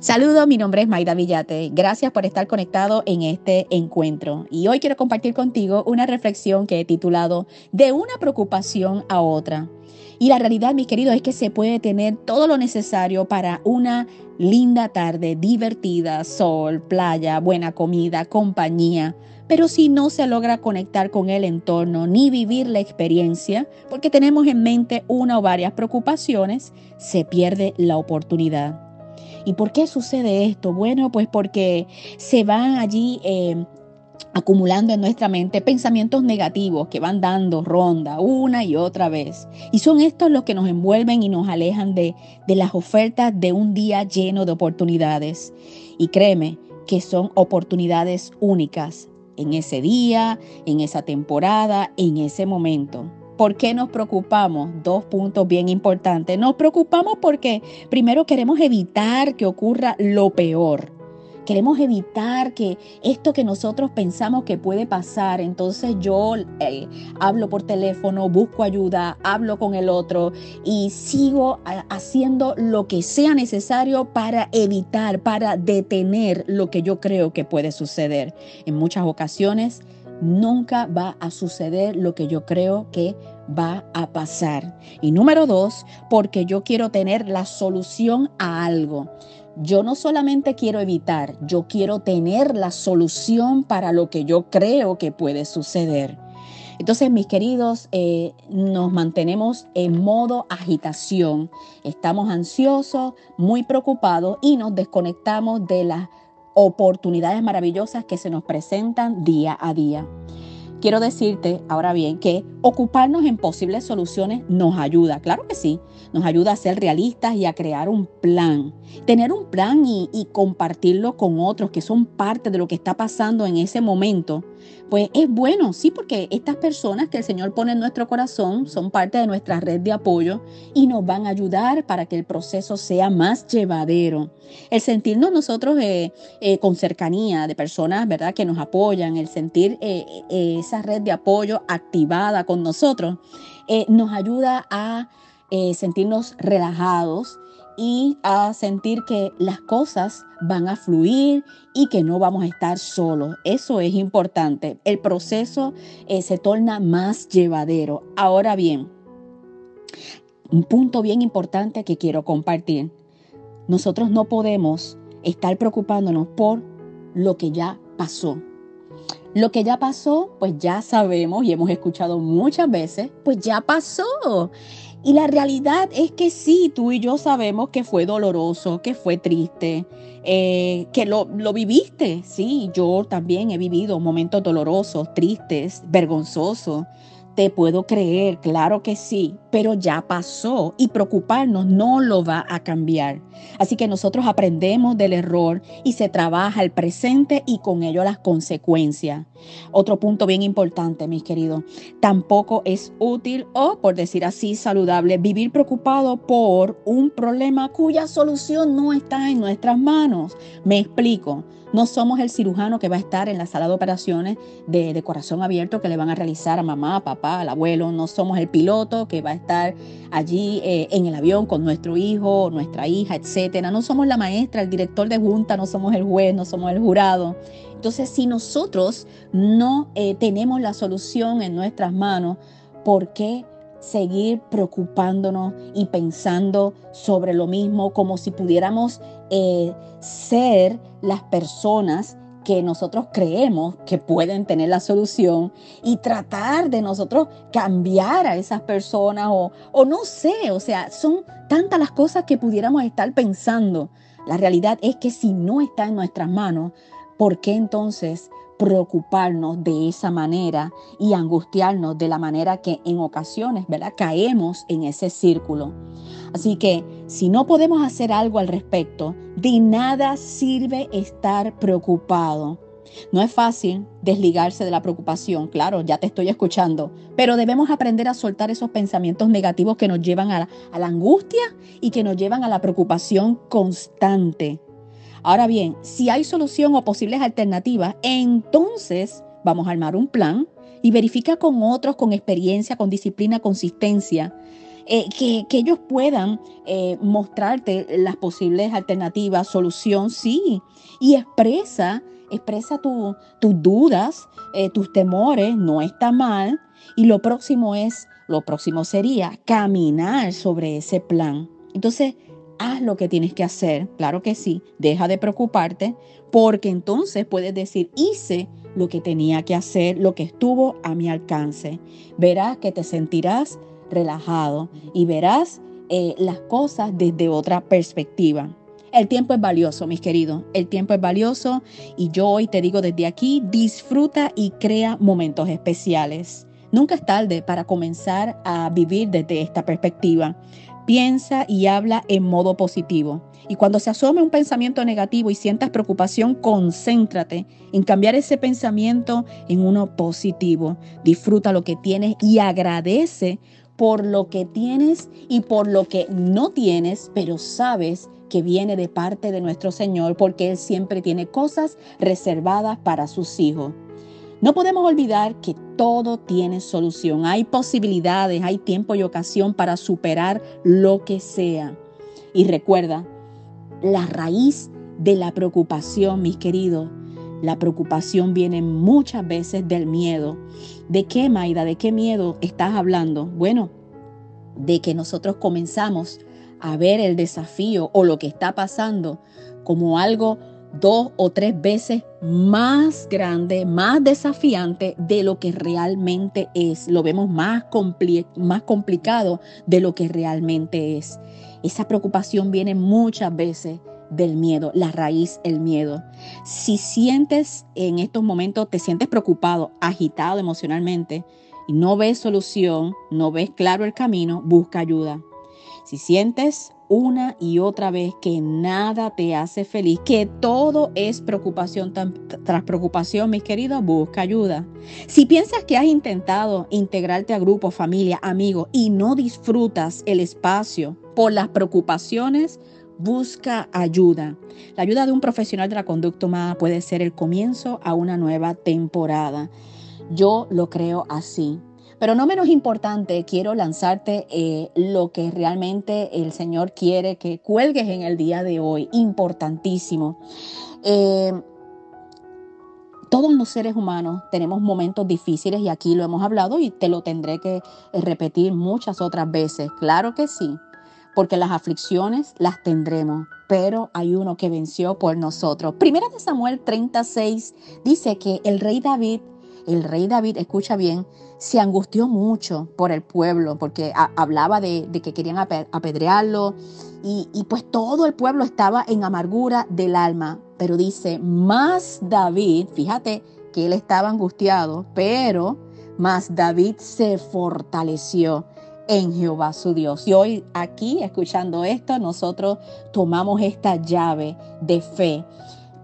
Saludos, mi nombre es Maida Villate. Gracias por estar conectado en este encuentro. Y hoy quiero compartir contigo una reflexión que he titulado De una preocupación a otra. Y la realidad, mis queridos, es que se puede tener todo lo necesario para una linda tarde, divertida, sol, playa, buena comida, compañía. Pero si no se logra conectar con el entorno ni vivir la experiencia, porque tenemos en mente una o varias preocupaciones, se pierde la oportunidad. ¿Y por qué sucede esto? Bueno, pues porque se van allí eh, acumulando en nuestra mente pensamientos negativos que van dando ronda una y otra vez. Y son estos los que nos envuelven y nos alejan de, de las ofertas de un día lleno de oportunidades. Y créeme que son oportunidades únicas en ese día, en esa temporada, en ese momento. ¿Por qué nos preocupamos? Dos puntos bien importantes. Nos preocupamos porque primero queremos evitar que ocurra lo peor. Queremos evitar que esto que nosotros pensamos que puede pasar, entonces yo eh, hablo por teléfono, busco ayuda, hablo con el otro y sigo haciendo lo que sea necesario para evitar, para detener lo que yo creo que puede suceder. En muchas ocasiones nunca va a suceder lo que yo creo que va a pasar. Y número dos, porque yo quiero tener la solución a algo. Yo no solamente quiero evitar, yo quiero tener la solución para lo que yo creo que puede suceder. Entonces, mis queridos, eh, nos mantenemos en modo agitación. Estamos ansiosos, muy preocupados y nos desconectamos de las oportunidades maravillosas que se nos presentan día a día. Quiero decirte ahora bien que ocuparnos en posibles soluciones nos ayuda, claro que sí, nos ayuda a ser realistas y a crear un plan. Tener un plan y, compartirlo con otros que son parte de lo que está pasando en ese momento, pues es bueno, sí, porque estas personas que el Señor pone en nuestro corazón son parte de nuestra red de apoyo y nos van a ayudar para que el proceso sea más llevadero. El sentirnos nosotros eh, eh, con cercanía de personas, ¿verdad?, que nos apoyan, el sentir eh, esa red de apoyo activada con nosotros, nos ayuda a sentirnos relajados y a sentir que las cosas van a fluir y que no vamos a estar solos. Eso es importante. El proceso eh, se torna más llevadero. Ahora bien, un punto bien importante que quiero compartir. Nosotros no podemos estar preocupándonos por lo que ya pasó. Lo que ya pasó, pues ya sabemos y hemos escuchado muchas veces, pues ya pasó. Y la realidad es que sí, tú y yo sabemos que fue doloroso, que fue triste, eh, que lo, lo viviste. Sí, yo también he vivido momentos dolorosos, tristes, vergonzosos. Te puedo creer, claro que sí, pero ya pasó y preocuparnos no lo va a cambiar. Así que nosotros aprendemos del error y se trabaja el presente y con ello las consecuencias. Otro punto bien importante, mis queridos, tampoco es útil o, por decir así, saludable vivir preocupado por un problema cuya solución no está en nuestras manos. Me explico. No somos el cirujano que va a estar en la sala de operaciones de, corazón abierto que le van a realizar a mamá, papá, al abuelo. No somos el piloto que va a estar allí eh, en el avión con nuestro hijo, nuestra hija, etcétera. No somos la maestra, el director de junta, no somos el juez, no somos el jurado. Entonces, si nosotros no eh, tenemos la solución en nuestras manos, ¿por qué? Seguir preocupándonos y pensando sobre lo mismo como si pudiéramos eh, ser las personas que nosotros creemos que pueden tener la solución y tratar de nosotros cambiar a esas personas o, o no sé, o sea, son tantas las cosas que pudiéramos estar pensando. La realidad es que si no está en nuestras manos, ¿por qué entonces preocuparnos de esa manera y angustiarnos de la manera que en ocasiones, ¿verdad? Caemos en ese círculo. Así que si no podemos hacer algo al respecto, de nada sirve estar preocupado. No es fácil desligarse de la preocupación, claro, ya te estoy escuchando, pero debemos aprender a soltar esos pensamientos negativos que nos llevan a la, a la angustia y que nos llevan a la preocupación constante. Ahora bien, si hay solución o posibles alternativas, entonces vamos a armar un plan y verifica con otros con experiencia, con disciplina, consistencia. eh, que, ellos puedan eh, mostrarte las posibles alternativas, solución, sí, y expresa, expresa tus dudas, eh, tus temores, no está mal, y lo próximo es, lo próximo sería caminar sobre ese plan. Entonces, haz lo que tienes que hacer, claro que sí, deja de preocuparte, porque entonces puedes decir, hice lo que tenía que hacer, lo que estuvo a mi alcance. Verás que te sentirás relajado y verás eh, las cosas desde otra perspectiva. El tiempo es valioso, mis queridos. El tiempo es valioso y yo hoy te digo desde aquí, disfruta y crea momentos especiales. Nunca es tarde para comenzar a vivir desde esta perspectiva. Piensa y habla en modo positivo. Y cuando se asome un pensamiento negativo y sientas preocupación, concéntrate en cambiar ese pensamiento en uno positivo. Disfruta lo que tienes y agradece por lo que tienes y por lo que no tienes, pero sabes que viene de parte de nuestro Señor porque Él siempre tiene cosas reservadas para sus hijos. No podemos olvidar que todo tiene solución. Hay posibilidades, hay tiempo y ocasión para superar lo que sea. Y recuerda, la raíz de la preocupación, mis queridos, la preocupación viene muchas veces del miedo. ¿De qué, Maida? ¿De qué miedo estás hablando? Bueno, de que nosotros comenzamos a ver el desafío o lo que está pasando como algo dos o tres veces más grande, más desafiante de lo que realmente es. Lo vemos más, más complicado de lo que realmente es. Esa preocupación viene muchas veces del miedo, la raíz, el miedo. Si sientes en estos momentos, te sientes preocupado, agitado emocionalmente y no ves solución, no ves claro el camino, busca ayuda. Si sientes una y otra vez que nada te hace feliz, que todo es preocupación tras preocupación, mis queridos, busca ayuda. Si piensas que has intentado integrarte a grupos, familia, amigos y no disfrutas el espacio por las preocupaciones, busca ayuda. La ayuda de un profesional de la conducta humana puede ser el comienzo a una nueva temporada. Yo lo creo así. Pero no menos importante, quiero lanzarte eh, lo que realmente el Señor quiere que cuelgues en el día de hoy. Importantísimo. Eh, todos los seres humanos tenemos momentos difíciles y aquí lo hemos hablado y te lo tendré que repetir muchas otras veces. Claro que sí, porque las aflicciones las tendremos, pero hay uno que venció por nosotros. Primera de Samuel 36 dice que el rey David el rey David, escucha bien, se angustió mucho por el pueblo, porque hablaba de, que querían apedrearlo, y, y pues todo el pueblo estaba en amargura del alma. Pero dice, más David, fíjate que él estaba angustiado, pero más David se fortaleció en Jehová su Dios. Y hoy aquí, escuchando esto, nosotros tomamos esta llave de fe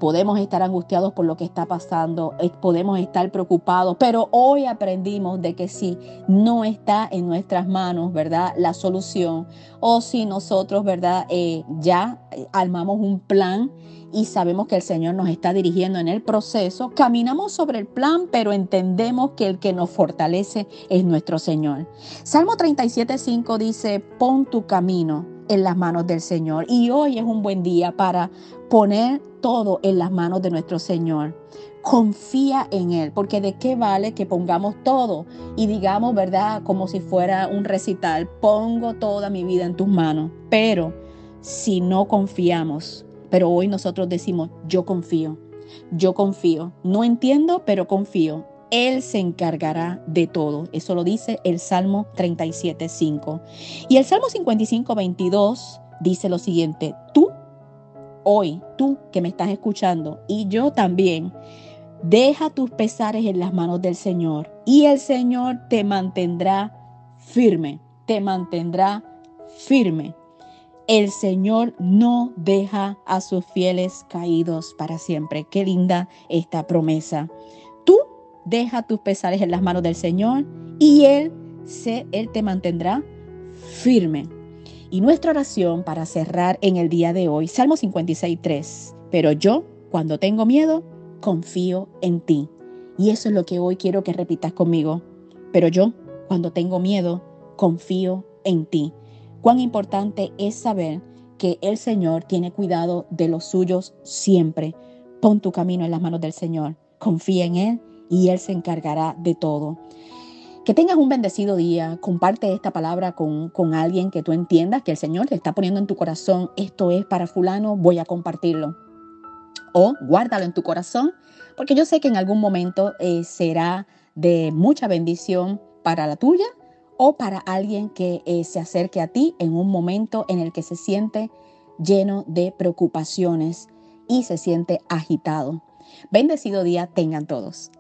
podemos estar angustiados por lo que está pasando, eh, podemos estar preocupados, pero hoy aprendimos de que si no está en nuestras manos, ¿verdad? La solución, o si nosotros, ¿verdad? Eh, ya eh, armamos un plan y sabemos que el Señor nos está dirigiendo en el proceso, caminamos sobre el plan, pero entendemos que el que nos fortalece es nuestro Señor. Salmo 37.5 dice, pon tu camino en las manos del Señor. Y hoy es un buen día para poner todo en las manos de nuestro Señor. Confía en Él, porque de qué vale que pongamos todo y digamos, ¿verdad? Como si fuera un recital, pongo toda mi vida en tus manos. Pero si no confiamos, pero hoy nosotros decimos, yo confío, yo confío. No entiendo, pero confío. Él se encargará de todo. Eso lo dice el Salmo 37.5. Y el Salmo 55.22 dice lo siguiente, tú, hoy, tú que me estás escuchando, y yo también, deja tus pesares en las manos del Señor, y el Señor te mantendrá firme, te mantendrá firme. El Señor no deja a sus fieles caídos para siempre. Qué linda esta promesa. Deja tus pesares en las manos del Señor y Él, se, Él te mantendrá firme. Y nuestra oración para cerrar en el día de hoy, Salmo 56, 3. Pero yo, cuando tengo miedo, confío en ti. Y eso es lo que hoy quiero que repitas conmigo. Pero yo, cuando tengo miedo, confío en ti. Cuán importante es saber que el Señor tiene cuidado de los suyos siempre. Pon tu camino en las manos del Señor. Confía en Él y Él se encargará de todo. Que tengas un bendecido día. Comparte esta palabra con, con alguien que tú entiendas que el Señor te está poniendo en tu corazón. Esto es para fulano, voy a compartirlo. O guárdalo en tu corazón, porque yo sé que en algún momento eh, será de mucha bendición para la tuya o para alguien que eh, se acerque a ti en un momento en el que se siente lleno de preocupaciones y se siente agitado. Bendecido día tengan todos.